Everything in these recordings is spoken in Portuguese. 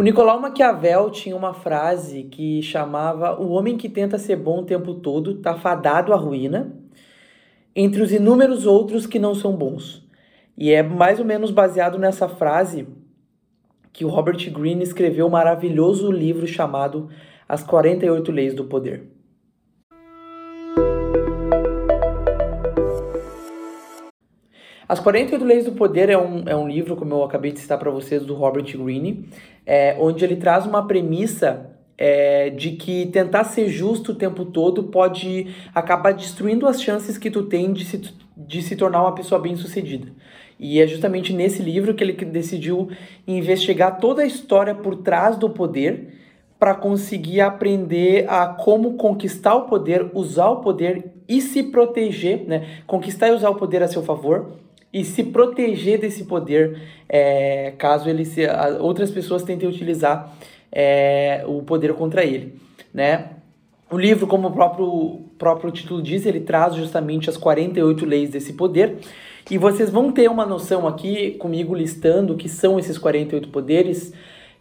O Nicolau Maquiavel tinha uma frase que chamava: O homem que tenta ser bom o tempo todo está fadado à ruína, entre os inúmeros outros que não são bons. E é mais ou menos baseado nessa frase que o Robert Greene escreveu um maravilhoso livro chamado As 48 Leis do Poder. As 48 Leis do Poder é um, é um livro, como eu acabei de citar para vocês, do Robert Greene, é, onde ele traz uma premissa é, de que tentar ser justo o tempo todo pode acabar destruindo as chances que tu tem de se, de se tornar uma pessoa bem-sucedida. E é justamente nesse livro que ele decidiu investigar toda a história por trás do poder para conseguir aprender a como conquistar o poder, usar o poder e se proteger, né? Conquistar e usar o poder a seu favor e se proteger desse poder é, caso ele se, outras pessoas tentem utilizar é, o poder contra ele, né? O livro, como o próprio, próprio título diz, ele traz justamente as 48 leis desse poder. E vocês vão ter uma noção aqui comigo listando o que são esses 48 poderes,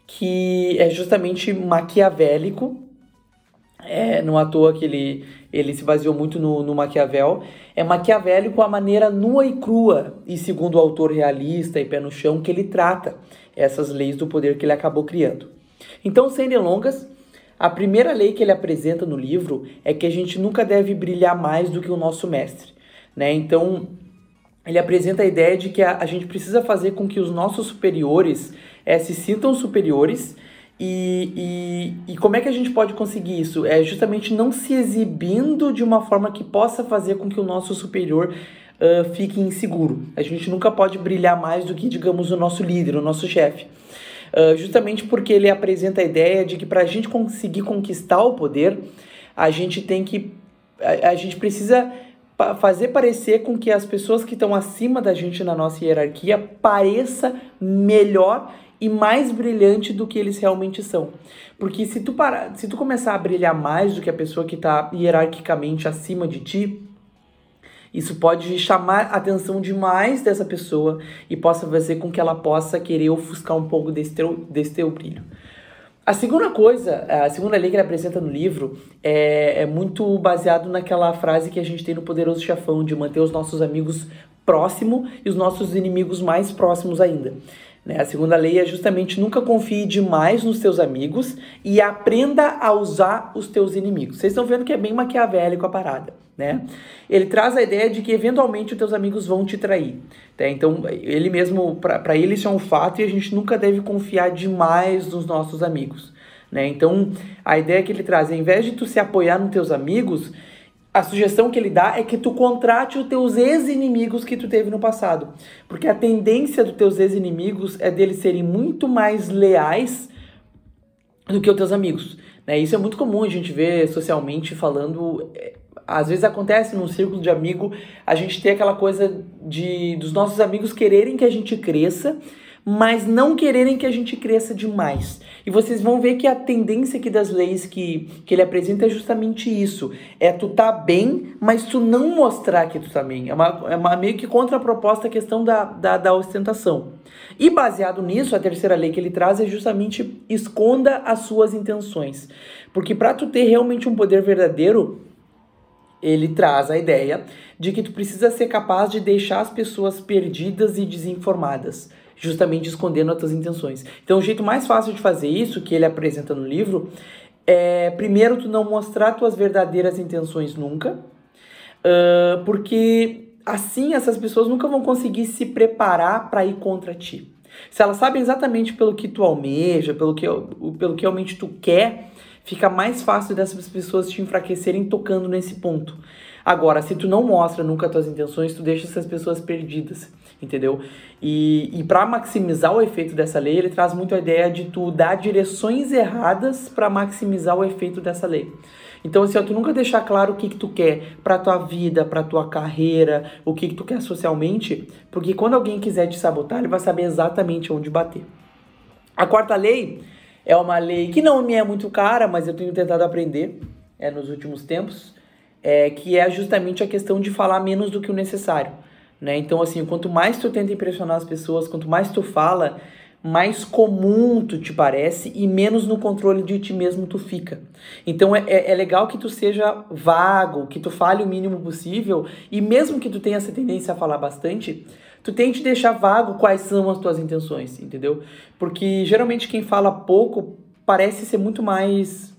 que é justamente maquiavélico. É, não à toa que ele, ele se baseou muito no, no Maquiavel. É maquiavélico a maneira nua e crua, e segundo o autor realista e pé no chão, que ele trata essas leis do poder que ele acabou criando. Então, sem delongas, a primeira lei que ele apresenta no livro é que a gente nunca deve brilhar mais do que o nosso mestre. Né? Então, ele apresenta a ideia de que a, a gente precisa fazer com que os nossos superiores é, se sintam superiores e, e, e, como é que a gente pode conseguir isso? É justamente não se exibindo de uma forma que possa fazer com que o nosso superior uh, fique inseguro. A gente nunca pode brilhar mais do que, digamos, o nosso líder, o nosso chefe. Uh, justamente porque ele apresenta a ideia de que para a gente conseguir conquistar o poder, a gente tem que. A, a gente precisa fazer parecer com que as pessoas que estão acima da gente na nossa hierarquia pareça melhor e mais brilhante do que eles realmente são. Porque se tu parar, se tu começar a brilhar mais do que a pessoa que está hierarquicamente acima de ti, isso pode chamar a atenção demais dessa pessoa e possa fazer com que ela possa querer ofuscar um pouco desse teu, desse teu brilho. A segunda coisa, a segunda lei que ele apresenta no livro é, é muito baseado naquela frase que a gente tem no Poderoso Chefão de manter os nossos amigos próximos e os nossos inimigos mais próximos ainda. Né? A segunda lei é justamente nunca confie demais nos teus amigos e aprenda a usar os teus inimigos. Vocês estão vendo que é bem maquiavélico a parada, né? Ele traz a ideia de que eventualmente os teus amigos vão te trair. Tá? Então, ele mesmo, para ele isso é um fato e a gente nunca deve confiar demais nos nossos amigos. Né? Então, a ideia que ele traz, ao invés de tu se apoiar nos teus amigos, a sugestão que ele dá é que tu contrate os teus ex-inimigos que tu teve no passado. Porque a tendência dos teus ex-inimigos é deles serem muito mais leais do que os teus amigos. Né? Isso é muito comum a gente ver socialmente falando. É, às vezes acontece num círculo de amigo a gente ter aquela coisa de dos nossos amigos quererem que a gente cresça mas não quererem que a gente cresça demais. E vocês vão ver que a tendência aqui das leis que, que ele apresenta é justamente isso. É tu tá bem, mas tu não mostrar que tu tá bem. É uma, é uma meio que contraproposta a questão da, da, da ostentação. E baseado nisso, a terceira lei que ele traz é justamente esconda as suas intenções. Porque para tu ter realmente um poder verdadeiro, ele traz a ideia de que tu precisa ser capaz de deixar as pessoas perdidas e desinformadas justamente escondendo as tuas intenções. Então, o jeito mais fácil de fazer isso, que ele apresenta no livro, é primeiro tu não mostrar tuas verdadeiras intenções nunca, uh, porque assim essas pessoas nunca vão conseguir se preparar para ir contra ti. Se elas sabem exatamente pelo que tu almeja, pelo que, pelo que realmente tu quer, fica mais fácil dessas pessoas te enfraquecerem tocando nesse ponto. Agora, se tu não mostra nunca as tuas intenções, tu deixa essas pessoas perdidas, entendeu? E, e para maximizar o efeito dessa lei, ele traz muito a ideia de tu dar direções erradas para maximizar o efeito dessa lei. Então, assim, ó, tu nunca deixar claro o que, que tu quer pra tua vida, pra tua carreira, o que, que tu quer socialmente, porque quando alguém quiser te sabotar, ele vai saber exatamente onde bater. A quarta lei é uma lei que não me é muito cara, mas eu tenho tentado aprender é, nos últimos tempos, é, que é justamente a questão de falar menos do que o necessário. Né? Então, assim, quanto mais tu tenta impressionar as pessoas, quanto mais tu fala, mais comum tu te parece e menos no controle de ti mesmo tu fica. Então é, é, é, legal que tu seja vago, que tu fale o mínimo possível e mesmo que tu tenha essa tendência a falar bastante, tu tente deixar vago quais são as tuas intenções, entendeu? Porque geralmente quem fala pouco parece ser muito mais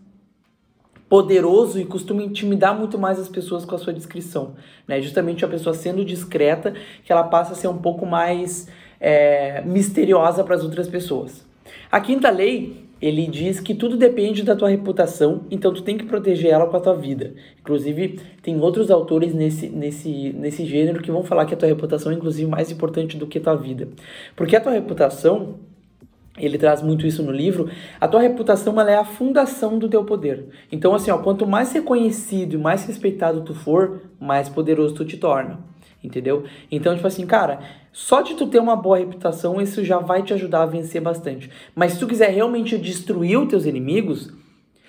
poderoso e costuma intimidar muito mais as pessoas com a sua descrição, né? Justamente a pessoa sendo discreta, que ela passa a ser um pouco mais é, misteriosa para as outras pessoas. A quinta lei, ele diz que tudo depende da tua reputação, então tu tem que proteger ela com a tua vida. Inclusive, tem outros autores nesse, nesse, nesse gênero que vão falar que a tua reputação é inclusive mais importante do que a tua vida. Porque a tua reputação, ele traz muito isso no livro, a tua reputação ela é a fundação do teu poder. Então, assim, ó, quanto mais reconhecido e mais respeitado tu for, mais poderoso tu te torna. Entendeu? Então, tipo assim, cara, só de tu ter uma boa reputação, isso já vai te ajudar a vencer bastante. Mas se tu quiser realmente destruir os teus inimigos,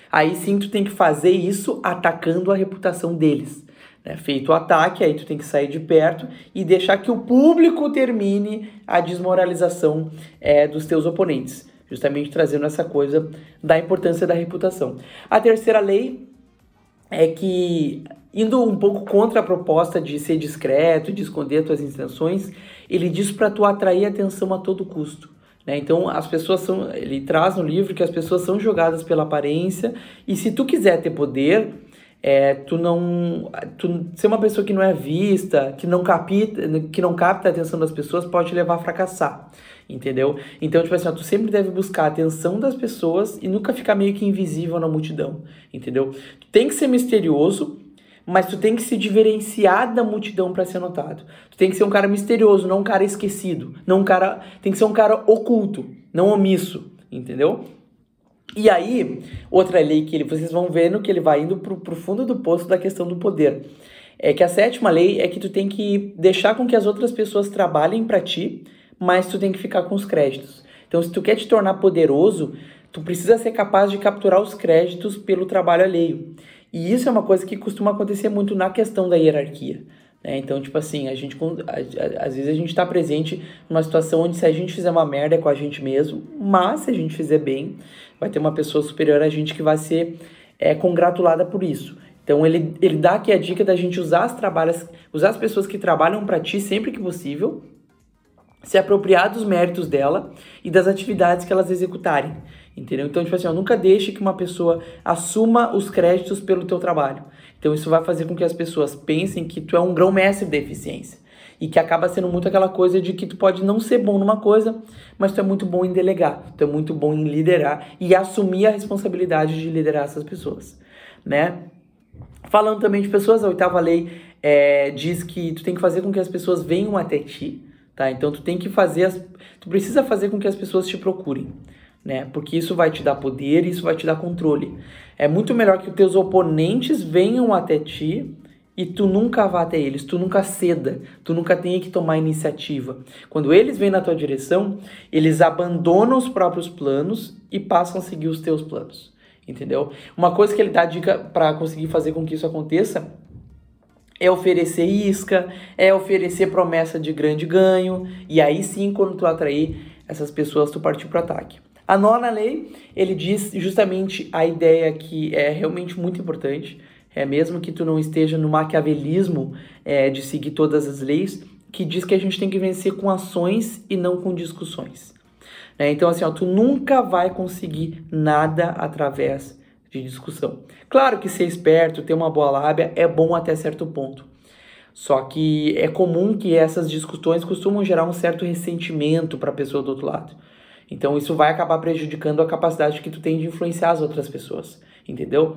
aí sim tu tem que fazer isso atacando a reputação deles. Né? Feito o ataque, aí tu tem que sair de perto e deixar que o público termine a desmoralização é, dos teus oponentes. Justamente trazendo essa coisa da importância da reputação. A terceira lei é que indo um pouco contra a proposta de ser discreto, de esconder tuas intenções, ele diz para tu atrair atenção a todo custo. Né? Então as pessoas são, ele traz no livro que as pessoas são jogadas pela aparência e se tu quiser ter poder, é, tu não, tu ser uma pessoa que não é vista, que não capta, que não capta a atenção das pessoas pode te levar a fracassar entendeu? Então, tipo assim, ó, tu sempre deve buscar a atenção das pessoas e nunca ficar meio que invisível na multidão, entendeu? Tu tem que ser misterioso, mas tu tem que se diferenciar da multidão para ser notado. Tu tem que ser um cara misterioso, não um cara esquecido, não um cara, tem que ser um cara oculto, não omisso, entendeu? E aí, outra lei que ele, vocês vão vendo que ele vai indo pro, pro fundo do poço da questão do poder. É que a sétima lei é que tu tem que deixar com que as outras pessoas trabalhem para ti, mas tu tem que ficar com os créditos. Então, se tu quer te tornar poderoso, tu precisa ser capaz de capturar os créditos pelo trabalho alheio. E isso é uma coisa que costuma acontecer muito na questão da hierarquia. Né? Então, tipo assim, a gente, às vezes a gente está presente numa situação onde se a gente fizer uma merda é com a gente mesmo, mas se a gente fizer bem, vai ter uma pessoa superior a gente que vai ser é, congratulada por isso. Então ele, ele dá aqui a dica da gente usar as trabalhas, usar as pessoas que trabalham para ti sempre que possível, se apropriar dos méritos dela e das atividades que elas executarem. Entendeu? Então, tipo assim, ó, nunca deixe que uma pessoa assuma os créditos pelo teu trabalho. Então, isso vai fazer com que as pessoas pensem que tu é um grão-mestre da eficiência. E que acaba sendo muito aquela coisa de que tu pode não ser bom numa coisa, mas tu é muito bom em delegar, tu é muito bom em liderar e assumir a responsabilidade de liderar essas pessoas, né? Falando também de pessoas, a oitava lei é, diz que tu tem que fazer com que as pessoas venham até ti, tá? Então tu tem que fazer, as, tu precisa fazer com que as pessoas te procurem, né? Porque isso vai te dar poder, isso vai te dar controle. É muito melhor que os teus oponentes venham até ti e tu nunca vá até eles, tu nunca ceda, tu nunca tenha que tomar iniciativa. Quando eles vêm na tua direção, eles abandonam os próprios planos e passam a seguir os teus planos. Entendeu? Uma coisa que ele dá dica para conseguir fazer com que isso aconteça é oferecer isca, é oferecer promessa de grande ganho, e aí sim, quando tu atrair essas pessoas, tu partir para ataque. A nona lei, ele diz justamente a ideia que é realmente muito importante, é mesmo que tu não esteja no maquiavelismo é, de seguir todas as leis, que diz que a gente tem que vencer com ações e não com discussões. Né? Então, assim, ó, tu nunca vai conseguir nada através de discussão. Claro que ser esperto, ter uma boa lábia é bom até certo ponto. Só que é comum que essas discussões costumam gerar um certo ressentimento para a pessoa do outro lado. Então isso vai acabar prejudicando a capacidade que tu tem de influenciar as outras pessoas, entendeu?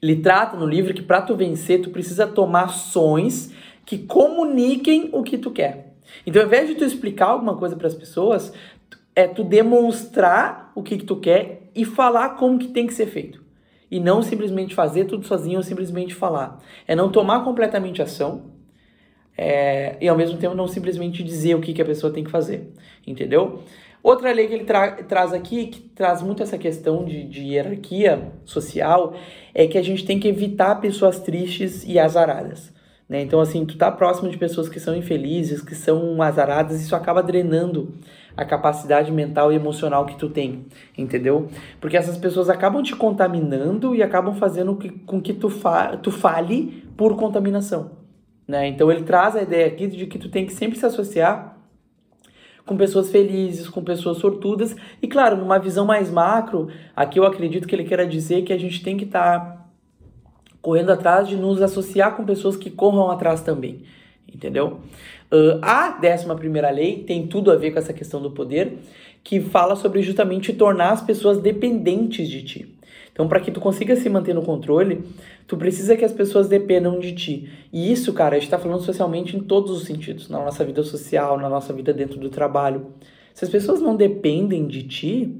Ele trata no livro que para tu vencer, tu precisa tomar ações que comuniquem o que tu quer. Então, ao invés de tu explicar alguma coisa para as pessoas, é tu demonstrar o que, que tu quer e falar como que tem que ser feito. E não simplesmente fazer tudo sozinho ou simplesmente falar. É não tomar completamente ação é, e ao mesmo tempo não simplesmente dizer o que, que a pessoa tem que fazer. Entendeu? Outra lei que ele tra traz aqui, que traz muito essa questão de, de hierarquia social, é que a gente tem que evitar pessoas tristes e azaradas. Né? Então, assim, tu tá próximo de pessoas que são infelizes, que são azaradas, isso acaba drenando a capacidade mental e emocional que tu tem, entendeu? Porque essas pessoas acabam te contaminando e acabam fazendo que, com que tu, fa tu fale por contaminação, né? Então ele traz a ideia aqui de que tu tem que sempre se associar com pessoas felizes, com pessoas sortudas. E claro, numa visão mais macro, aqui eu acredito que ele queira dizer que a gente tem que estar tá correndo atrás de nos associar com pessoas que corram atrás também. Entendeu? Uh, a décima primeira lei tem tudo a ver com essa questão do poder, que fala sobre justamente tornar as pessoas dependentes de ti. Então, para que tu consiga se manter no controle, tu precisa que as pessoas dependam de ti. E isso, cara, a gente está falando socialmente em todos os sentidos, na nossa vida social, na nossa vida dentro do trabalho. Se as pessoas não dependem de ti,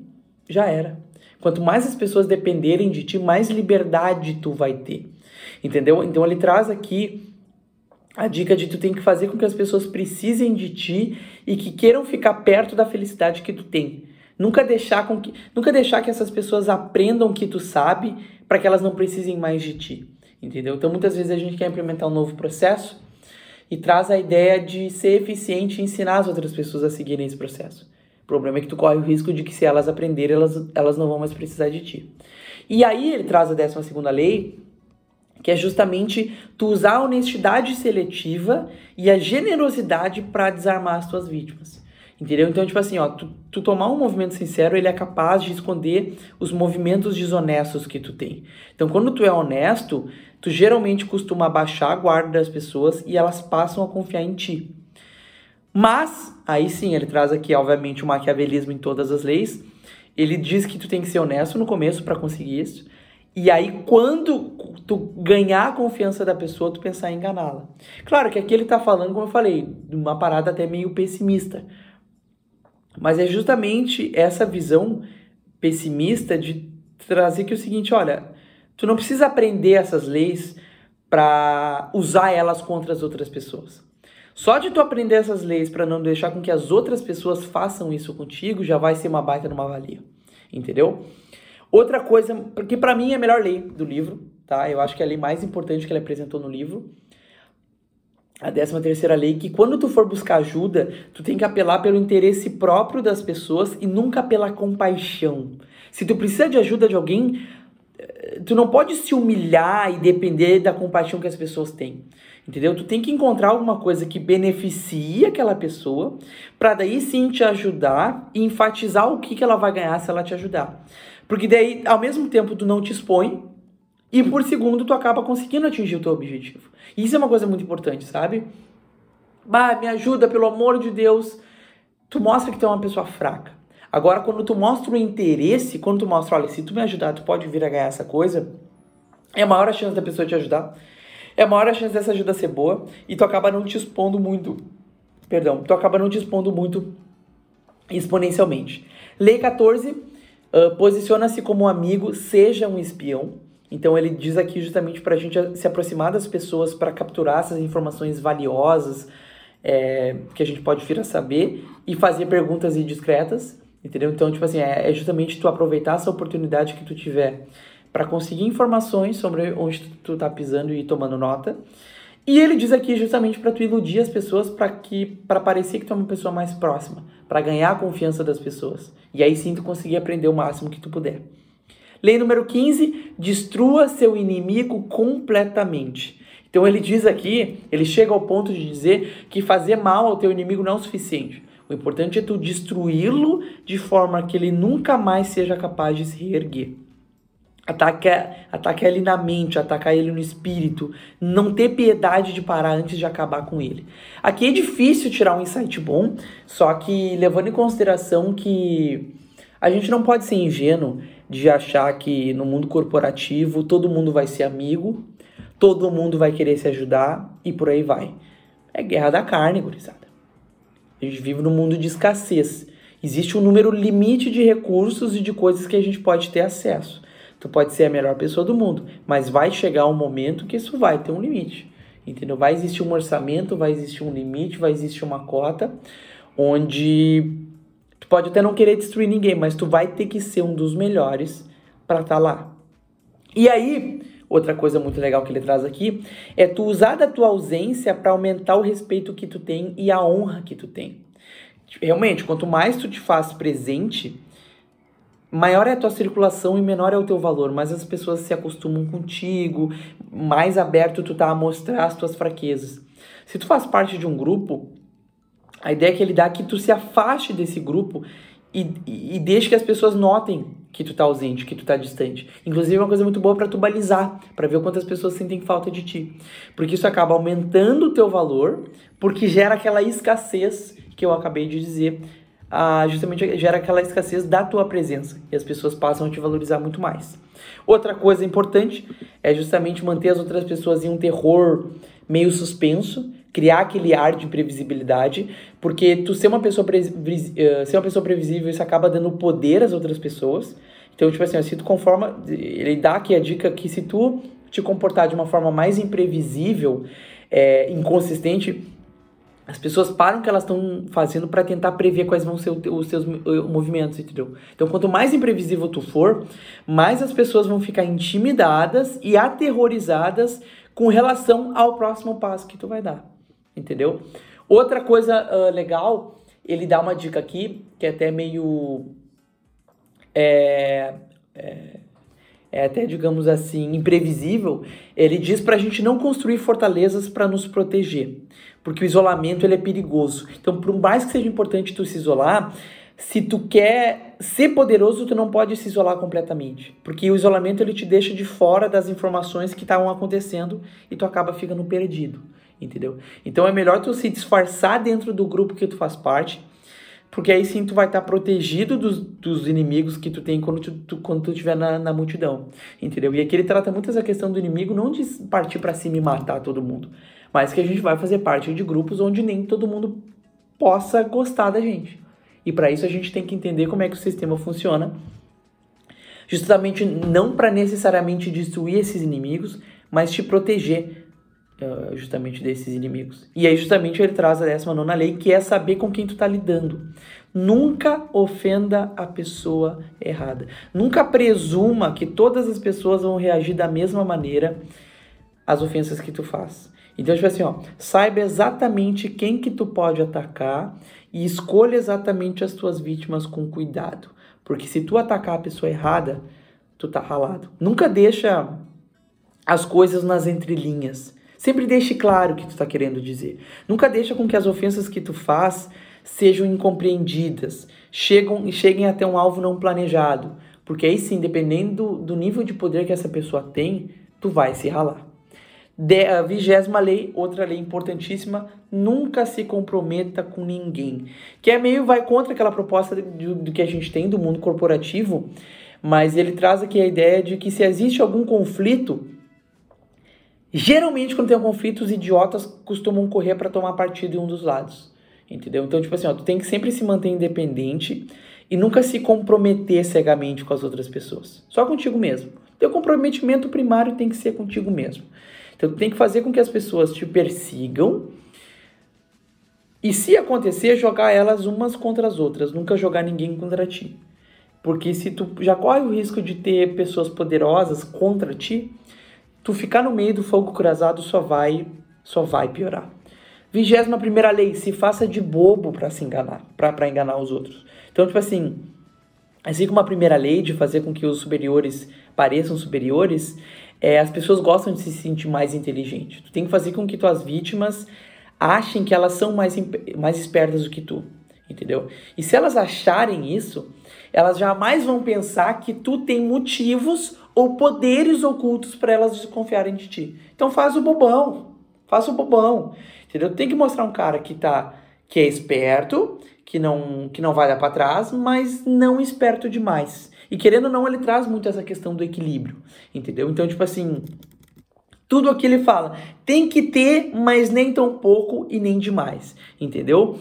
já era. Quanto mais as pessoas dependerem de ti, mais liberdade tu vai ter. Entendeu? Então ele traz aqui a dica de tu tem que fazer com que as pessoas precisem de ti e que queiram ficar perto da felicidade que tu tem. Nunca deixar, com que, nunca deixar que essas pessoas aprendam que tu sabe para que elas não precisem mais de ti. Entendeu? Então muitas vezes a gente quer implementar um novo processo e traz a ideia de ser eficiente e ensinar as outras pessoas a seguirem esse processo. O problema é que tu corre o risco de que se elas aprenderem, elas, elas não vão mais precisar de ti. E aí ele traz a 12 segunda lei, que é justamente tu usar a honestidade seletiva e a generosidade para desarmar as tuas vítimas. Entendeu? Então, tipo assim, ó, tu, tu, tomar um movimento sincero, ele é capaz de esconder os movimentos desonestos que tu tem. Então, quando tu é honesto, tu geralmente costuma baixar a guarda das pessoas e elas passam a confiar em ti. Mas, aí sim, ele traz aqui, obviamente, o maquiavelismo em todas as leis. Ele diz que tu tem que ser honesto no começo para conseguir isso. E aí, quando tu ganhar a confiança da pessoa, tu pensar em enganá-la. Claro que aqui ele tá falando, como eu falei, de uma parada até meio pessimista. Mas é justamente essa visão pessimista de trazer que é o seguinte, olha, tu não precisa aprender essas leis para usar elas contra as outras pessoas. Só de tu aprender essas leis para não deixar com que as outras pessoas façam isso contigo, já vai ser uma baita numa valia. Entendeu? Outra coisa, que para mim é a melhor lei do livro, tá? Eu acho que é a lei mais importante que ele apresentou no livro. A 13 terceira lei, que quando tu for buscar ajuda, tu tem que apelar pelo interesse próprio das pessoas e nunca pela compaixão. Se tu precisa de ajuda de alguém, eh, tu não pode se humilhar e depender da compaixão que as pessoas têm. Entendeu? Tu tem que encontrar alguma coisa que beneficie aquela pessoa, para daí sim te ajudar e enfatizar o que, que ela vai ganhar se ela te ajudar. Porque daí, ao mesmo tempo, tu não te expõe e por segundo, tu acaba conseguindo atingir o teu objetivo. Isso é uma coisa muito importante, sabe? Bah, me ajuda, pelo amor de Deus. Tu mostra que tu é uma pessoa fraca. Agora, quando tu mostra o interesse, quando tu mostra, olha, se tu me ajudar, tu pode vir a ganhar essa coisa, é maior a chance da pessoa te ajudar. É maior a chance dessa ajuda ser boa. E tu acaba não te expondo muito. Perdão, tu acaba não te expondo muito exponencialmente. Lei 14 Uh, Posiciona-se como um amigo, seja um espião. Então ele diz aqui justamente para a gente se aproximar das pessoas para capturar essas informações valiosas é, que a gente pode vir a saber e fazer perguntas indiscretas, entendeu? Então, tipo assim, é, é justamente tu aproveitar essa oportunidade que tu tiver para conseguir informações sobre onde tu, tu tá pisando e tomando nota. E ele diz aqui justamente para tu iludir as pessoas para que para parecer que tu é uma pessoa mais próxima, para ganhar a confiança das pessoas. E aí sim tu conseguir aprender o máximo que tu puder. Lei número 15, destrua seu inimigo completamente. Então ele diz aqui, ele chega ao ponto de dizer que fazer mal ao teu inimigo não é o suficiente. O importante é tu destruí-lo de forma que ele nunca mais seja capaz de se reerguer. Ataca, ataca ele na mente, atacar ele no espírito, não ter piedade de parar antes de acabar com ele. Aqui é difícil tirar um insight bom, só que levando em consideração que a gente não pode ser ingênuo de achar que no mundo corporativo todo mundo vai ser amigo, todo mundo vai querer se ajudar e por aí vai. É guerra da carne, gurizada. A gente vive num mundo de escassez. Existe um número limite de recursos e de coisas que a gente pode ter acesso. Tu pode ser a melhor pessoa do mundo, mas vai chegar um momento que isso vai ter um limite. Entendeu? Vai existir um orçamento, vai existir um limite, vai existir uma cota onde pode até não querer destruir ninguém, mas tu vai ter que ser um dos melhores para estar tá lá. E aí, outra coisa muito legal que ele traz aqui é tu usar da tua ausência para aumentar o respeito que tu tem e a honra que tu tem. Realmente, quanto mais tu te faz presente, maior é a tua circulação e menor é o teu valor, mais as pessoas se acostumam contigo, mais aberto tu tá a mostrar as tuas fraquezas. Se tu faz parte de um grupo, a ideia que ele dá é que tu se afaste desse grupo e, e, e deixe que as pessoas notem que tu tá ausente, que tu tá distante. Inclusive é uma coisa muito boa para tu balizar, para ver quantas pessoas sentem falta de ti. Porque isso acaba aumentando o teu valor, porque gera aquela escassez que eu acabei de dizer, ah, justamente gera aquela escassez da tua presença e as pessoas passam a te valorizar muito mais. Outra coisa importante é justamente manter as outras pessoas em um terror meio suspenso, criar aquele ar de previsibilidade, porque tu ser uma pessoa, uh, ser uma pessoa previsível, isso acaba dando poder às outras pessoas. Então, tipo assim, se tu conforma, ele dá aqui a dica que se tu te comportar de uma forma mais imprevisível, é, inconsistente, as pessoas param o que elas estão fazendo para tentar prever quais vão ser os seus movimentos, entendeu? Então, quanto mais imprevisível tu for, mais as pessoas vão ficar intimidadas e aterrorizadas com relação ao próximo passo que tu vai dar, entendeu? Outra coisa uh, legal, ele dá uma dica aqui, que é até meio. É, é, é até, digamos assim, imprevisível. Ele diz para a gente não construir fortalezas para nos proteger, porque o isolamento ele é perigoso. Então, por mais que seja importante tu se isolar, se tu quer ser poderoso, tu não pode se isolar completamente, porque o isolamento ele te deixa de fora das informações que estavam acontecendo e tu acaba ficando perdido, entendeu? Então é melhor tu se disfarçar dentro do grupo que tu faz parte, porque aí sim tu vai estar protegido dos, dos inimigos que tu tem quando tu, tu quando tu estiver na, na multidão, entendeu? E aqui ele trata muito essa questão do inimigo, não de partir para cima e matar todo mundo, mas que a gente vai fazer parte de grupos onde nem todo mundo possa gostar da gente. E para isso a gente tem que entender como é que o sistema funciona, justamente não para necessariamente destruir esses inimigos, mas te proteger uh, justamente desses inimigos. E aí justamente ele traz a 19 lei, que é saber com quem tu está lidando. Nunca ofenda a pessoa errada. Nunca presuma que todas as pessoas vão reagir da mesma maneira às ofensas que tu faz. Então, tipo assim, ó, saiba exatamente quem que tu pode atacar e escolha exatamente as tuas vítimas com cuidado. Porque se tu atacar a pessoa errada, tu tá ralado. Nunca deixa as coisas nas entrelinhas. Sempre deixe claro o que tu tá querendo dizer. Nunca deixa com que as ofensas que tu faz sejam incompreendidas, chegam, cheguem até um alvo não planejado. Porque aí sim, dependendo do, do nível de poder que essa pessoa tem, tu vai se ralar. De, a vigésima lei, outra lei importantíssima, nunca se comprometa com ninguém. Que é meio, vai contra aquela proposta do, do que a gente tem do mundo corporativo, mas ele traz aqui a ideia de que se existe algum conflito, geralmente quando tem um conflito, os idiotas costumam correr para tomar partido em um dos lados. Entendeu? Então, tipo assim, ó, tu tem que sempre se manter independente e nunca se comprometer cegamente com as outras pessoas. Só contigo mesmo. Teu comprometimento primário tem que ser contigo mesmo. Então tu tem que fazer com que as pessoas te persigam e se acontecer, jogar elas umas contra as outras, nunca jogar ninguém contra ti. Porque se tu já corre o risco de ter pessoas poderosas contra ti, tu ficar no meio do fogo cruzado só vai, só vai piorar. Vigésima primeira lei, se faça de bobo para se enganar, para enganar os outros. Então, tipo assim, assim como a primeira lei de fazer com que os superiores pareçam superiores, é, as pessoas gostam de se sentir mais inteligente. Tu tem que fazer com que tuas vítimas achem que elas são mais, mais espertas do que tu, entendeu? E se elas acharem isso, elas jamais vão pensar que tu tem motivos ou poderes ocultos para elas desconfiarem de ti. Então faz o bobão, faz o bobão, entendeu? Tem que mostrar um cara que tá que é esperto, que não que não vai dar para trás, mas não esperto demais. E querendo ou não, ele traz muito essa questão do equilíbrio, entendeu? Então, tipo assim, tudo aqui ele fala, tem que ter, mas nem tão pouco e nem demais, entendeu?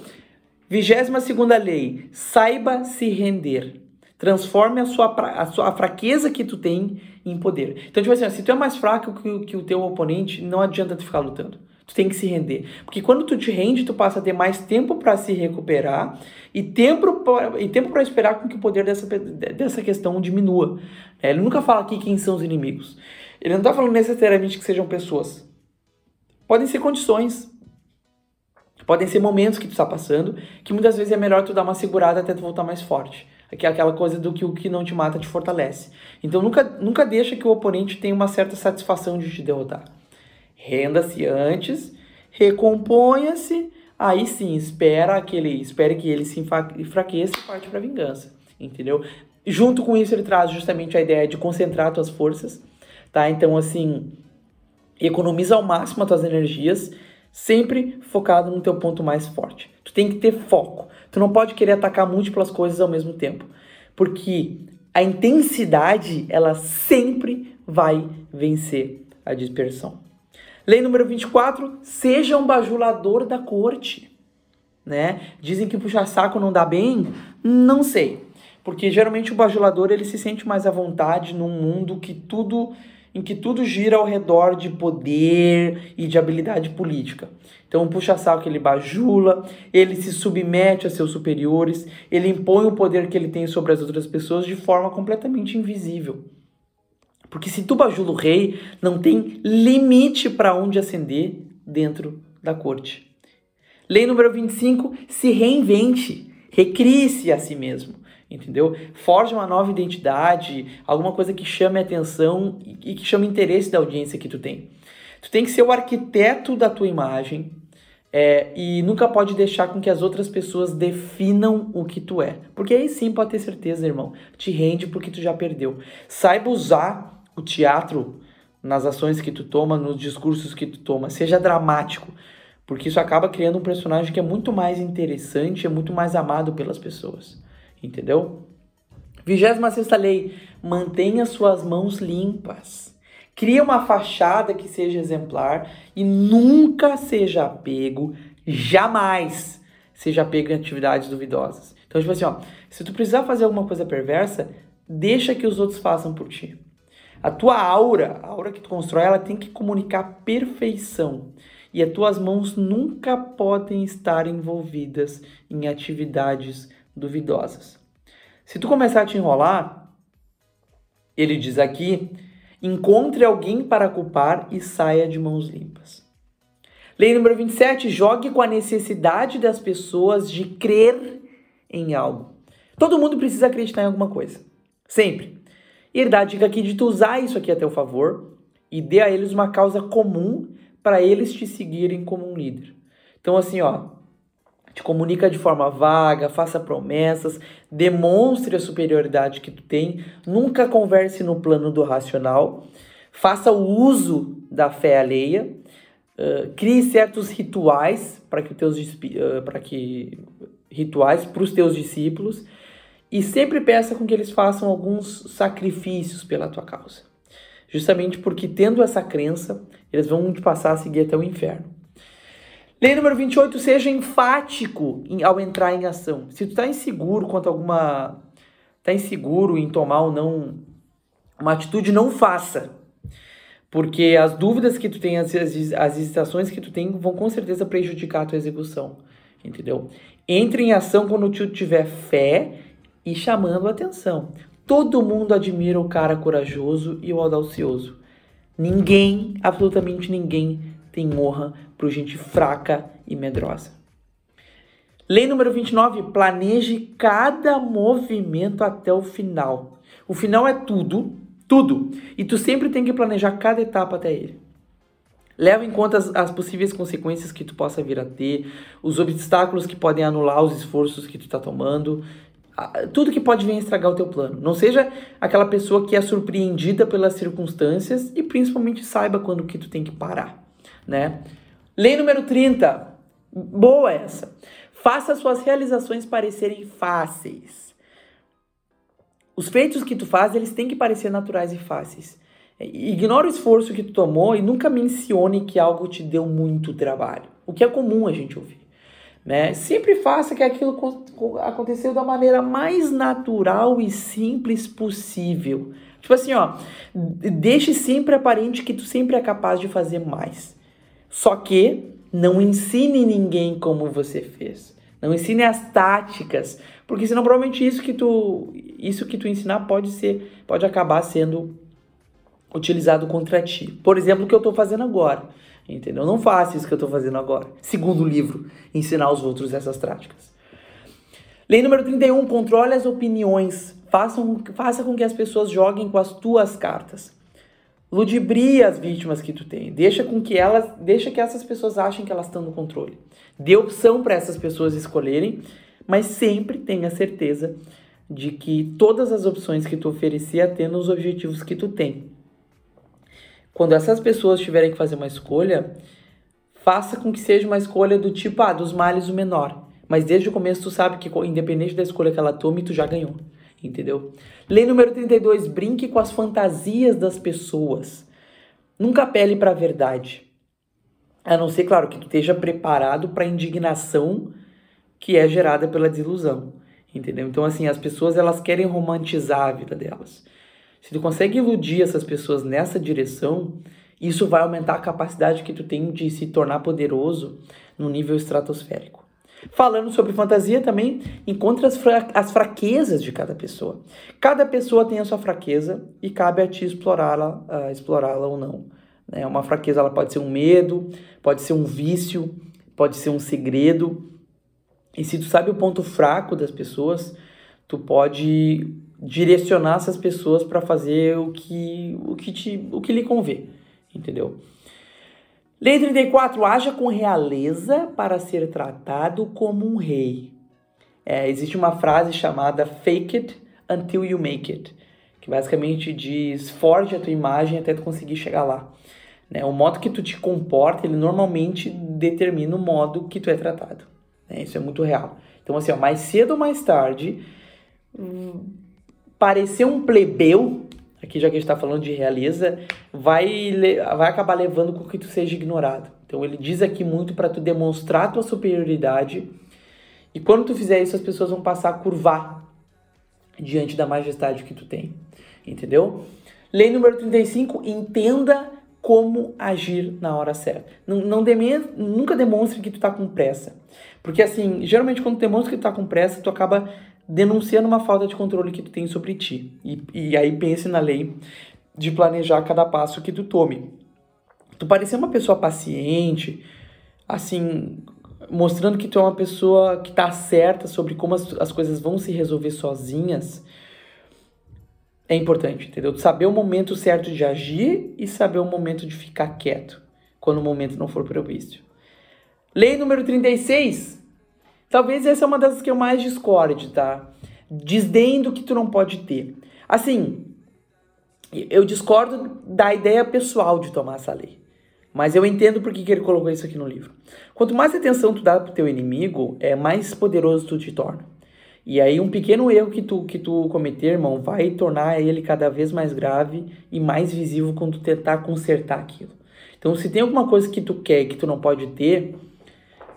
Vigésima segunda lei, saiba se render. Transforme a sua, a sua a fraqueza que tu tem em poder. Então, tipo assim, se tu é mais fraco que, que o teu oponente, não adianta tu ficar lutando. Tu tem que se render. Porque quando tu te rende, tu passa a ter mais tempo para se recuperar e tempo pra, e tempo para esperar com que o poder dessa, dessa questão diminua. É, ele nunca fala aqui quem são os inimigos. Ele não está falando necessariamente que sejam pessoas. Podem ser condições. Podem ser momentos que tu está passando, que muitas vezes é melhor tu dar uma segurada até tu voltar mais forte. Que é aquela coisa do que o que não te mata te fortalece. Então nunca, nunca deixa que o oponente tenha uma certa satisfação de te derrotar. Renda-se antes, recomponha-se, aí sim, espera aquele, espere que ele se enfraqueça e parte para vingança, entendeu? Junto com isso ele traz justamente a ideia de concentrar tuas forças, tá? Então assim, economiza ao máximo as tuas energias, sempre focado no teu ponto mais forte. Tu tem que ter foco. Tu não pode querer atacar múltiplas coisas ao mesmo tempo, porque a intensidade ela sempre vai vencer a dispersão. Lei número 24, seja um bajulador da corte. Né? Dizem que puxar saco não dá bem? Não sei. Porque geralmente o bajulador ele se sente mais à vontade num mundo que tudo em que tudo gira ao redor de poder e de habilidade política. Então, puxa-saco ele bajula, ele se submete a seus superiores, ele impõe o poder que ele tem sobre as outras pessoas de forma completamente invisível. Porque se tu bajula o rei, não tem limite para onde ascender dentro da corte. Lei número 25, se reinvente, recrie-se a si mesmo, entendeu? Forge uma nova identidade, alguma coisa que chame atenção e que chame interesse da audiência que tu tem. Tu tem que ser o arquiteto da tua imagem, é, e nunca pode deixar com que as outras pessoas definam o que tu é. Porque aí sim pode ter certeza, irmão. Te rende porque tu já perdeu. Saiba usar o teatro nas ações que tu toma, nos discursos que tu toma, seja dramático, porque isso acaba criando um personagem que é muito mais interessante, é muito mais amado pelas pessoas, entendeu? 26 lei, mantenha suas mãos limpas. Cria uma fachada que seja exemplar e nunca seja apego, jamais seja apego em atividades duvidosas. Então, tipo assim, ó, se tu precisar fazer alguma coisa perversa, deixa que os outros façam por ti. A tua aura, a aura que tu constrói, ela tem que comunicar perfeição. E as tuas mãos nunca podem estar envolvidas em atividades duvidosas. Se tu começar a te enrolar, ele diz aqui, encontre alguém para culpar e saia de mãos limpas. Lei número 27, jogue com a necessidade das pessoas de crer em algo. Todo mundo precisa acreditar em alguma coisa. Sempre. E ele dá a dica aqui de tu usar isso aqui a teu favor e dê a eles uma causa comum para eles te seguirem como um líder. Então, assim, ó, te comunica de forma vaga, faça promessas, demonstre a superioridade que tu tem, nunca converse no plano do racional, faça o uso da fé alheia, uh, crie certos rituais para que teus uh, para que rituais para os teus discípulos e sempre peça com que eles façam alguns sacrifícios pela tua causa. Justamente porque, tendo essa crença, eles vão te passar a seguir até o inferno. Lei número 28, seja enfático em, ao entrar em ação. Se tu está inseguro quanto a alguma. está inseguro em tomar ou não uma atitude, não faça. Porque as dúvidas que tu tem, as, as hesitações que tu tem, vão com certeza prejudicar a tua execução. Entendeu? Entre em ação quando tu tiver fé e chamando atenção. Todo mundo admira o cara corajoso e o audacioso. Ninguém, absolutamente ninguém, tem honra por gente fraca e medrosa. Lei número 29, planeje cada movimento até o final. O final é tudo, tudo. E tu sempre tem que planejar cada etapa até ele. Leva em conta as, as, possíveis consequências que tu possa vir a ter, os obstáculos que podem anular os esforços que tu está tomando tudo que pode vir a estragar o teu plano. Não seja aquela pessoa que é surpreendida pelas circunstâncias e principalmente saiba quando que tu tem que parar, né? Lei número 30. Boa essa. Faça suas realizações parecerem fáceis. Os feitos que tu faz, eles têm que parecer naturais e fáceis. Ignora o esforço que tu tomou e nunca mencione que algo te deu muito trabalho. O que é comum a gente ouvir. Né? Sempre faça que aquilo aconteceu da maneira mais natural e simples possível. Tipo assim, ó, deixe sempre aparente que tu sempre é capaz de fazer mais. Só que não ensine ninguém como você fez. Não ensine as táticas, porque senão provavelmente isso que tu isso que tu ensinar pode ser pode acabar sendo utilizado contra ti. Por exemplo, o que eu estou fazendo agora. Entendeu? Não faça isso que eu estou fazendo agora. Segundo livro, ensinar os outros essas práticas. Lei número 31, controle as opiniões. Faça, faça com que as pessoas joguem com as tuas cartas. Ludibria as vítimas que tu tem. Deixa com que elas, deixa que essas pessoas achem que elas estão no controle. Dê opção para essas pessoas escolherem, mas sempre tenha certeza de que todas as opções que tu oferecer atendam os objetivos que tu tem. Quando essas pessoas tiverem que fazer uma escolha, faça com que seja uma escolha do tipo, ah, dos males o menor. Mas desde o começo tu sabe que independente da escolha que ela tome, tu já ganhou. Entendeu? Lei número 32, brinque com as fantasias das pessoas. Nunca apele para a verdade. A não ser, claro, que tu esteja preparado para a indignação que é gerada pela desilusão. Entendeu? Então, assim, as pessoas elas querem romantizar a vida delas. Se tu consegue iludir essas pessoas nessa direção, isso vai aumentar a capacidade que tu tem de se tornar poderoso no nível estratosférico. Falando sobre fantasia também, encontra as, fra as fraquezas de cada pessoa. Cada pessoa tem a sua fraqueza e cabe a ti explorá-la uh, explorá-la ou não. Né? Uma fraqueza ela pode ser um medo, pode ser um vício, pode ser um segredo. E se tu sabe o ponto fraco das pessoas, tu pode direcionar essas pessoas para fazer o que, o, que te, o que lhe convém, entendeu? Lei 34, haja com realeza para ser tratado como um rei. É, existe uma frase chamada fake it until you make it, que basicamente diz forge a tua imagem até tu conseguir chegar lá. Né? O modo que tu te comporta, ele normalmente determina o modo que tu é tratado. Né? Isso é muito real. Então, assim, ó, mais cedo ou mais tarde, parecer um plebeu, aqui já que a gente está falando de realeza, vai, vai acabar levando com que tu seja ignorado. Então ele diz aqui muito para tu demonstrar tua superioridade e quando tu fizer isso as pessoas vão passar a curvar diante da majestade que tu tem, entendeu? Lei número 35, entenda como agir na hora certa. Não, não deme, nunca demonstre que tu tá com pressa. Porque assim, geralmente quando demonstra que tu tá com pressa, tu acaba denunciando uma falta de controle que tu tem sobre ti. E, e aí pense na lei de planejar cada passo que tu tome. Tu parecer uma pessoa paciente, assim, mostrando que tu é uma pessoa que tá certa sobre como as, as coisas vão se resolver sozinhas, é importante, entendeu? Saber o momento certo de agir e saber o momento de ficar quieto, quando o momento não for propício. Lei número 36, Talvez essa é uma das que eu mais discorde, tá? Desdém do que tu não pode ter. Assim, eu discordo da ideia pessoal de tomar essa lei. Mas eu entendo por que, que ele colocou isso aqui no livro. Quanto mais atenção tu dá pro teu inimigo, é mais poderoso tu te torna. E aí um pequeno erro que tu, que tu cometer, irmão, vai tornar ele cada vez mais grave e mais visível quando tu tentar consertar aquilo. Então, se tem alguma coisa que tu quer que tu não pode ter,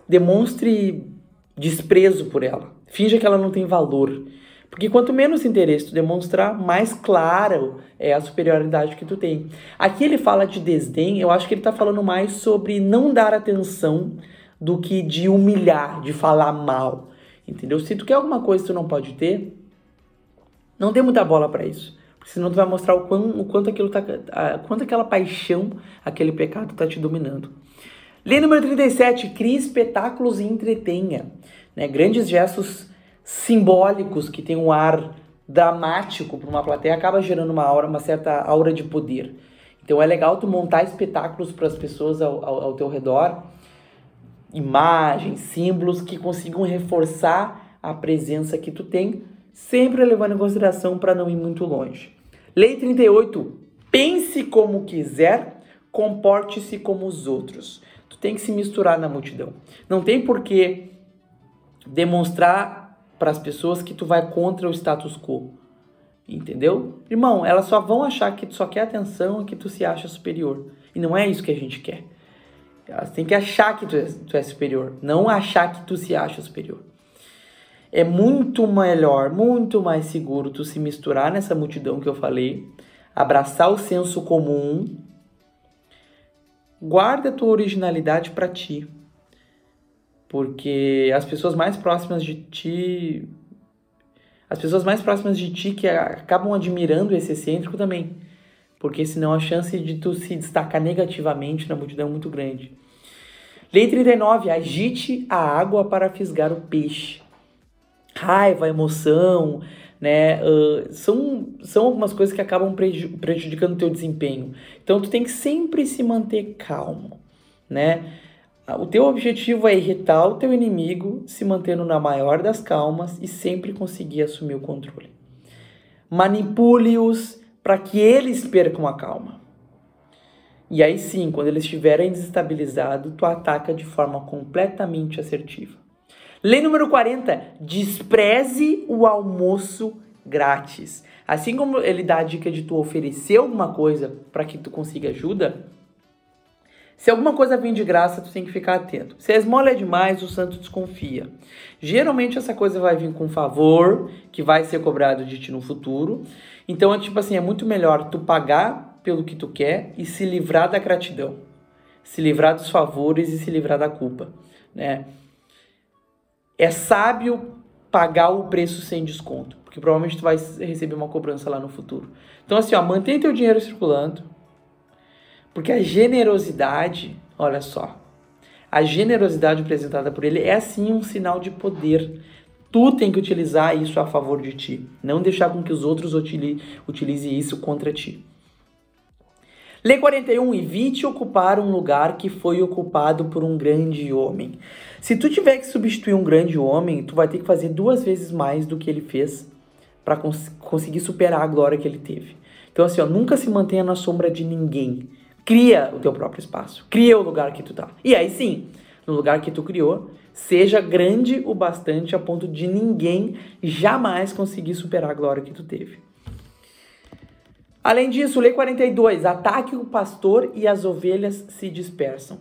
demonstre desprezo por ela. Finja que ela não tem valor. Porque quanto menos interesse tu demonstrar, mais claro é a superioridade que tu tem. Aqui ele fala de desdém, eu acho que ele está falando mais sobre não dar atenção do que de humilhar, de falar mal. Entendeu? Se tu quer alguma coisa que tu não pode ter, não dê muita bola para isso. Porque senão tu vai mostrar o, quão, o quanto aquilo tá. A, quanto aquela paixão, aquele pecado tá te dominando. Lei número 37, crie espetáculos e entretenha. Né? Grandes gestos simbólicos que têm um ar dramático para uma plateia acaba gerando uma aura, uma certa aura de poder. Então é legal tu montar espetáculos para as pessoas ao, ao, ao teu redor, imagens, símbolos que consigam reforçar a presença que tu tem, sempre levando em consideração para não ir muito longe. Lei 38, pense como quiser, comporte-se como os outros tem que se misturar na multidão. Não tem por que demonstrar para as pessoas que tu vai contra o status quo. Entendeu? Irmão, elas só vão achar que tu só quer atenção e que tu se acha superior. E não é isso que a gente quer. Elas têm que achar que tu é, tu é superior, não achar que tu se acha superior. É muito melhor, muito mais seguro tu se misturar nessa multidão que eu falei, abraçar o senso comum guarda a tua originalidade para ti. Porque as pessoas mais próximas de ti, as pessoas mais próximas de ti que acabam admirando esse excêntrico também. porque senão a chance de tu se destacar negativamente na multidão é muito grande. Lei 39, agite a água para fisgar o peixe. Raiva, emoção, né? Uh, são, são algumas coisas que acabam prejudicando o teu desempenho. Então tu tem que sempre se manter calmo, né? O teu objetivo é irritar o teu inimigo, se mantendo na maior das calmas e sempre conseguir assumir o controle. Manipule-os para que eles percam a calma. E aí sim, quando eles estiverem desestabilizados, tu ataca de forma completamente assertiva. Lei número 40: despreze o almoço grátis. Assim como ele dá a dica de tu oferecer alguma coisa para que tu consiga ajuda, se alguma coisa vem de graça, tu tem que ficar atento. Se a esmola é demais, o santo desconfia. Geralmente essa coisa vai vir com favor, que vai ser cobrado de ti no futuro. Então é tipo assim, é muito melhor tu pagar pelo que tu quer e se livrar da gratidão. Se livrar dos favores e se livrar da culpa, né? É sábio pagar o preço sem desconto, porque provavelmente tu vai receber uma cobrança lá no futuro. Então assim, ó, mantém teu dinheiro circulando, porque a generosidade, olha só, a generosidade apresentada por ele é sim um sinal de poder. Tu tem que utilizar isso a favor de ti, não deixar com que os outros utilizem isso contra ti. Lei 41, evite ocupar um lugar que foi ocupado por um grande homem. Se tu tiver que substituir um grande homem, tu vai ter que fazer duas vezes mais do que ele fez para cons conseguir superar a glória que ele teve. Então assim, ó, nunca se mantenha na sombra de ninguém. Cria o teu próprio espaço. Cria o lugar que tu tá. E aí sim, no lugar que tu criou, seja grande o bastante a ponto de ninguém jamais conseguir superar a glória que tu teve. Além disso, lei 42, ataque o pastor e as ovelhas se dispersam.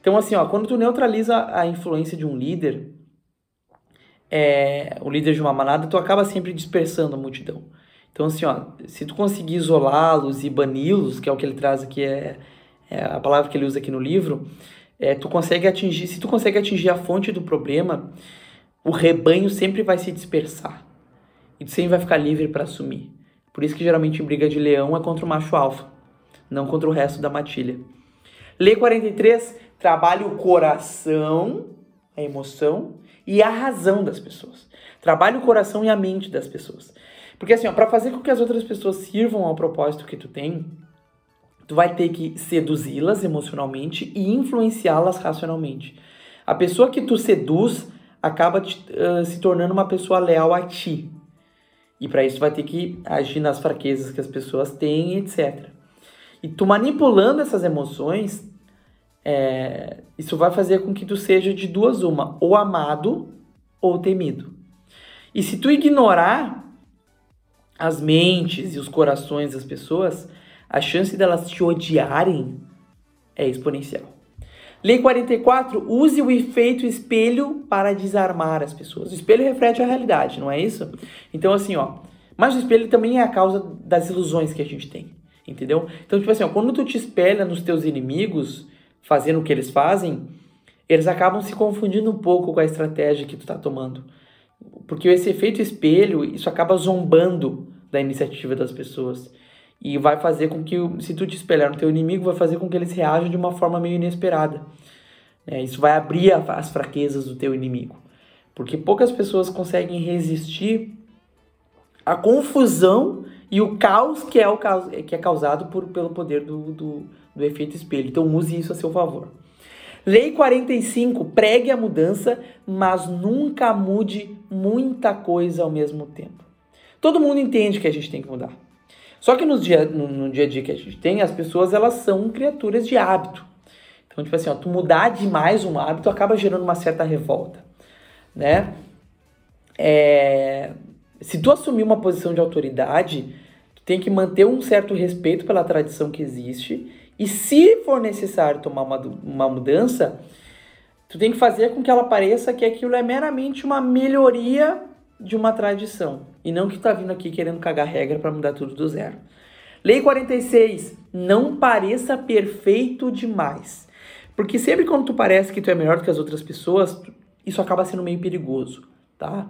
Então, assim, ó, quando tu neutraliza a influência de um líder, é, o líder de uma manada, tu acaba sempre dispersando a multidão. Então, assim, ó, se tu conseguir isolá-los e bani-los, que é o que ele traz aqui, é, é, a palavra que ele usa aqui no livro, é, tu consegue atingir, se tu consegue atingir a fonte do problema, o rebanho sempre vai se dispersar. E tu sempre vai ficar livre para assumir. Por isso que geralmente em briga de leão é contra o macho alfa, não contra o resto da matilha. Lei 43 trabalha o coração, a emoção e a razão das pessoas. Trabalha o coração e a mente das pessoas. Porque assim, para fazer com que as outras pessoas sirvam ao propósito que tu tem, tu vai ter que seduzi-las emocionalmente e influenciá-las racionalmente. A pessoa que tu seduz acaba te, uh, se tornando uma pessoa leal a ti. E para isso vai ter que agir nas fraquezas que as pessoas têm, etc. E tu manipulando essas emoções, é, isso vai fazer com que tu seja de duas uma, ou amado ou temido. E se tu ignorar as mentes e os corações das pessoas, a chance delas te odiarem é exponencial. Lei 44, use o efeito espelho para desarmar as pessoas. O espelho reflete a realidade, não é isso? Então, assim, ó. Mas o espelho também é a causa das ilusões que a gente tem, entendeu? Então, tipo assim, ó, quando tu te espelha nos teus inimigos, fazendo o que eles fazem, eles acabam se confundindo um pouco com a estratégia que tu tá tomando. Porque esse efeito espelho, isso acaba zombando da iniciativa das pessoas. E vai fazer com que, se tu te espelhar no teu inimigo, vai fazer com que eles reajam de uma forma meio inesperada. É, isso vai abrir as fraquezas do teu inimigo. Porque poucas pessoas conseguem resistir à confusão e o caos que é, o caos, que é causado por, pelo poder do, do, do efeito espelho. Então use isso a seu favor. Lei 45, pregue a mudança, mas nunca mude muita coisa ao mesmo tempo. Todo mundo entende que a gente tem que mudar. Só que no dia, no, no dia a dia que a gente tem, as pessoas elas são criaturas de hábito. Então, tipo assim, ó, tu mudar demais um hábito acaba gerando uma certa revolta, né? É, se tu assumir uma posição de autoridade, tu tem que manter um certo respeito pela tradição que existe e se for necessário tomar uma, uma mudança, tu tem que fazer com que ela pareça que aquilo é meramente uma melhoria de uma tradição e não que tu tá vindo aqui querendo cagar regra para mudar tudo do zero. Lei 46, não pareça perfeito demais. Porque sempre quando tu parece que tu é melhor do que as outras pessoas, isso acaba sendo meio perigoso, tá?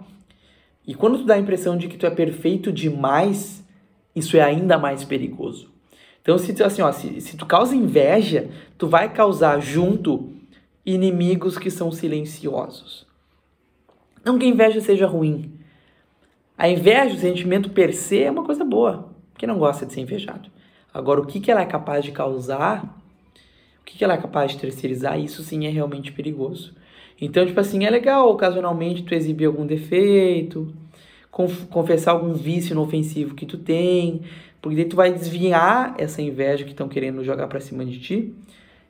E quando tu dá a impressão de que tu é perfeito demais, isso é ainda mais perigoso. Então, se tu, assim, ó, se, se tu causa inveja, tu vai causar junto inimigos que são silenciosos. Não que a inveja seja ruim. A inveja, o sentimento per se, é uma coisa boa. Quem não gosta de ser invejado? Agora, o que, que ela é capaz de causar, o que, que ela é capaz de terceirizar, isso sim é realmente perigoso. Então, tipo assim, é legal ocasionalmente tu exibir algum defeito, confessar algum vício inofensivo que tu tem, porque daí tu vai desviar essa inveja que estão querendo jogar para cima de ti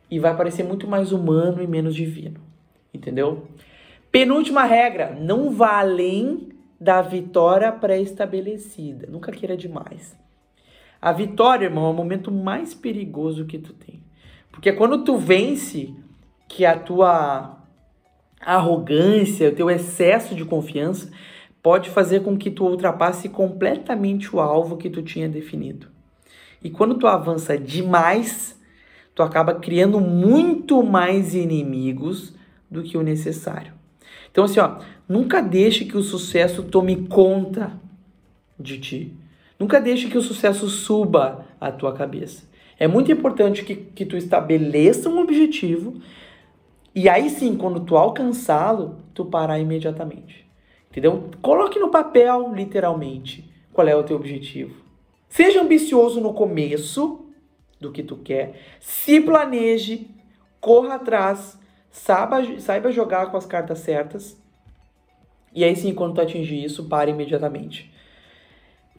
e vai parecer muito mais humano e menos divino. Entendeu? Penúltima regra: não vá além da vitória pré-estabelecida. Nunca queira demais. A vitória, irmão, é o momento mais perigoso que tu tem. Porque é quando tu vence que a tua arrogância, o teu excesso de confiança pode fazer com que tu ultrapasse completamente o alvo que tu tinha definido. E quando tu avança demais, tu acaba criando muito mais inimigos do que o necessário. Então assim, ó, nunca deixe que o sucesso tome conta de ti. Nunca deixe que o sucesso suba à tua cabeça. É muito importante que, que tu estabeleça um objetivo e aí sim, quando tu alcançá-lo, tu parar imediatamente. Entendeu? Coloque no papel, literalmente, qual é o teu objetivo. Seja ambicioso no começo do que tu quer, se planeje, corra atrás, saiba, saiba jogar com as cartas certas. E aí sim, quando tu atingir isso, pare imediatamente.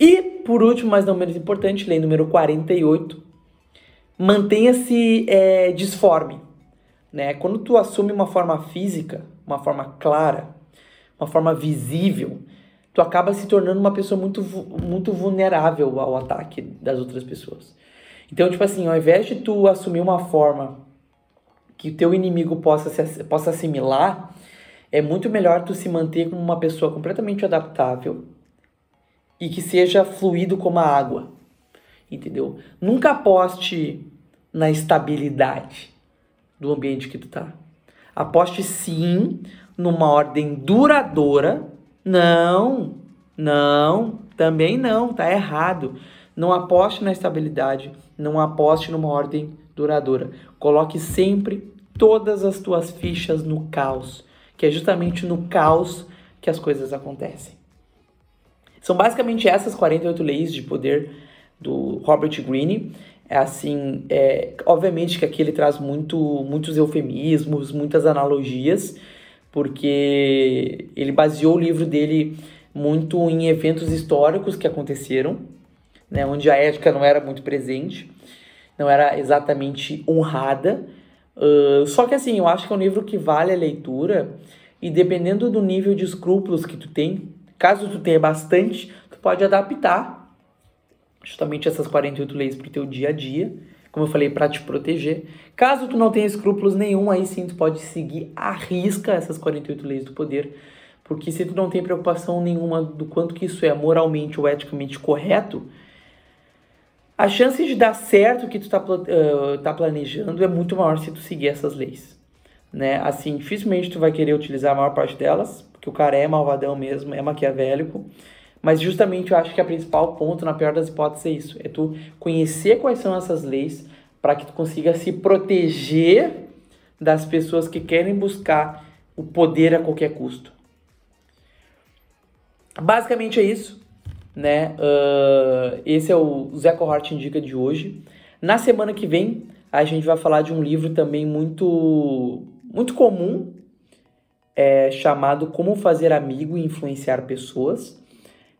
E, por último, mas não menos importante, lei número 48, mantenha-se é, disforme. Né? Quando tu assume uma forma física, uma forma clara, uma forma visível, tu acaba se tornando uma pessoa muito, muito vulnerável ao ataque das outras pessoas. Então, tipo assim, ao invés de tu assumir uma forma que o teu inimigo possa, se, possa assimilar, é muito melhor tu se manter como uma pessoa completamente adaptável e que seja fluido como a água. Entendeu? Nunca aposte na estabilidade do ambiente que tu tá. Aposte sim numa ordem duradoura. Não, não, também não, tá errado. Não aposte na estabilidade, não aposte numa ordem duradoura. Coloque sempre todas as tuas fichas no caos, que é justamente no caos que as coisas acontecem. São basicamente essas 48 leis de poder do Robert Greene. É assim, é, obviamente que aqui ele traz muito, muitos eufemismos, muitas analogias, porque ele baseou o livro dele muito em eventos históricos que aconteceram, né, onde a ética não era muito presente, não era exatamente honrada. Uh, só que assim, eu acho que é um livro que vale a leitura e dependendo do nível de escrúpulos que tu tem, caso tu tenha bastante, tu pode adaptar justamente essas 48 leis para o teu dia a dia como eu falei, para te proteger. Caso tu não tenha escrúpulos nenhum, aí sim tu pode seguir à risca essas 48 leis do poder, porque se tu não tem preocupação nenhuma do quanto que isso é moralmente ou eticamente correto, a chance de dar certo o que tu tá, uh, tá planejando é muito maior se tu seguir essas leis. Né? Assim, dificilmente tu vai querer utilizar a maior parte delas, porque o cara é malvadão mesmo, é maquiavélico. Mas justamente eu acho que a principal ponto, na pior das hipóteses, é isso: é tu conhecer quais são essas leis para que tu consiga se proteger das pessoas que querem buscar o poder a qualquer custo. Basicamente é isso, né? Uh, esse é o Zé Kohart Indica de hoje. Na semana que vem, a gente vai falar de um livro também muito, muito comum, é, chamado Como Fazer Amigo e Influenciar Pessoas.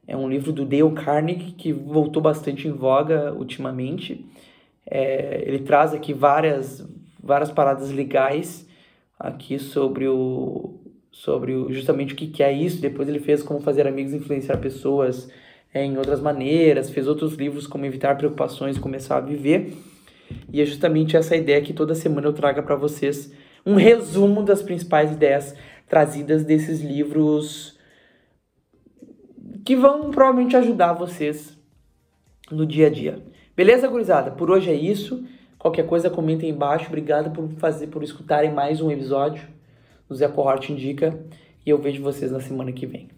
É um livro do Dale Carnegie que voltou bastante em voga ultimamente. É, ele traz aqui várias, várias paradas legais aqui sobre o sobre justamente o que, que é isso. Depois ele fez como fazer amigos influenciar pessoas é, em outras maneiras. Fez outros livros como evitar preocupações e começar a viver. E é justamente essa ideia que toda semana eu trago para vocês um resumo das principais ideias trazidas desses livros que vão provavelmente ajudar vocês no dia a dia. Beleza, gurizada? Por hoje é isso. Qualquer coisa, comenta aí embaixo. Obrigado por fazer, por escutarem mais um episódio do Zé Cohort Indica. E eu vejo vocês na semana que vem.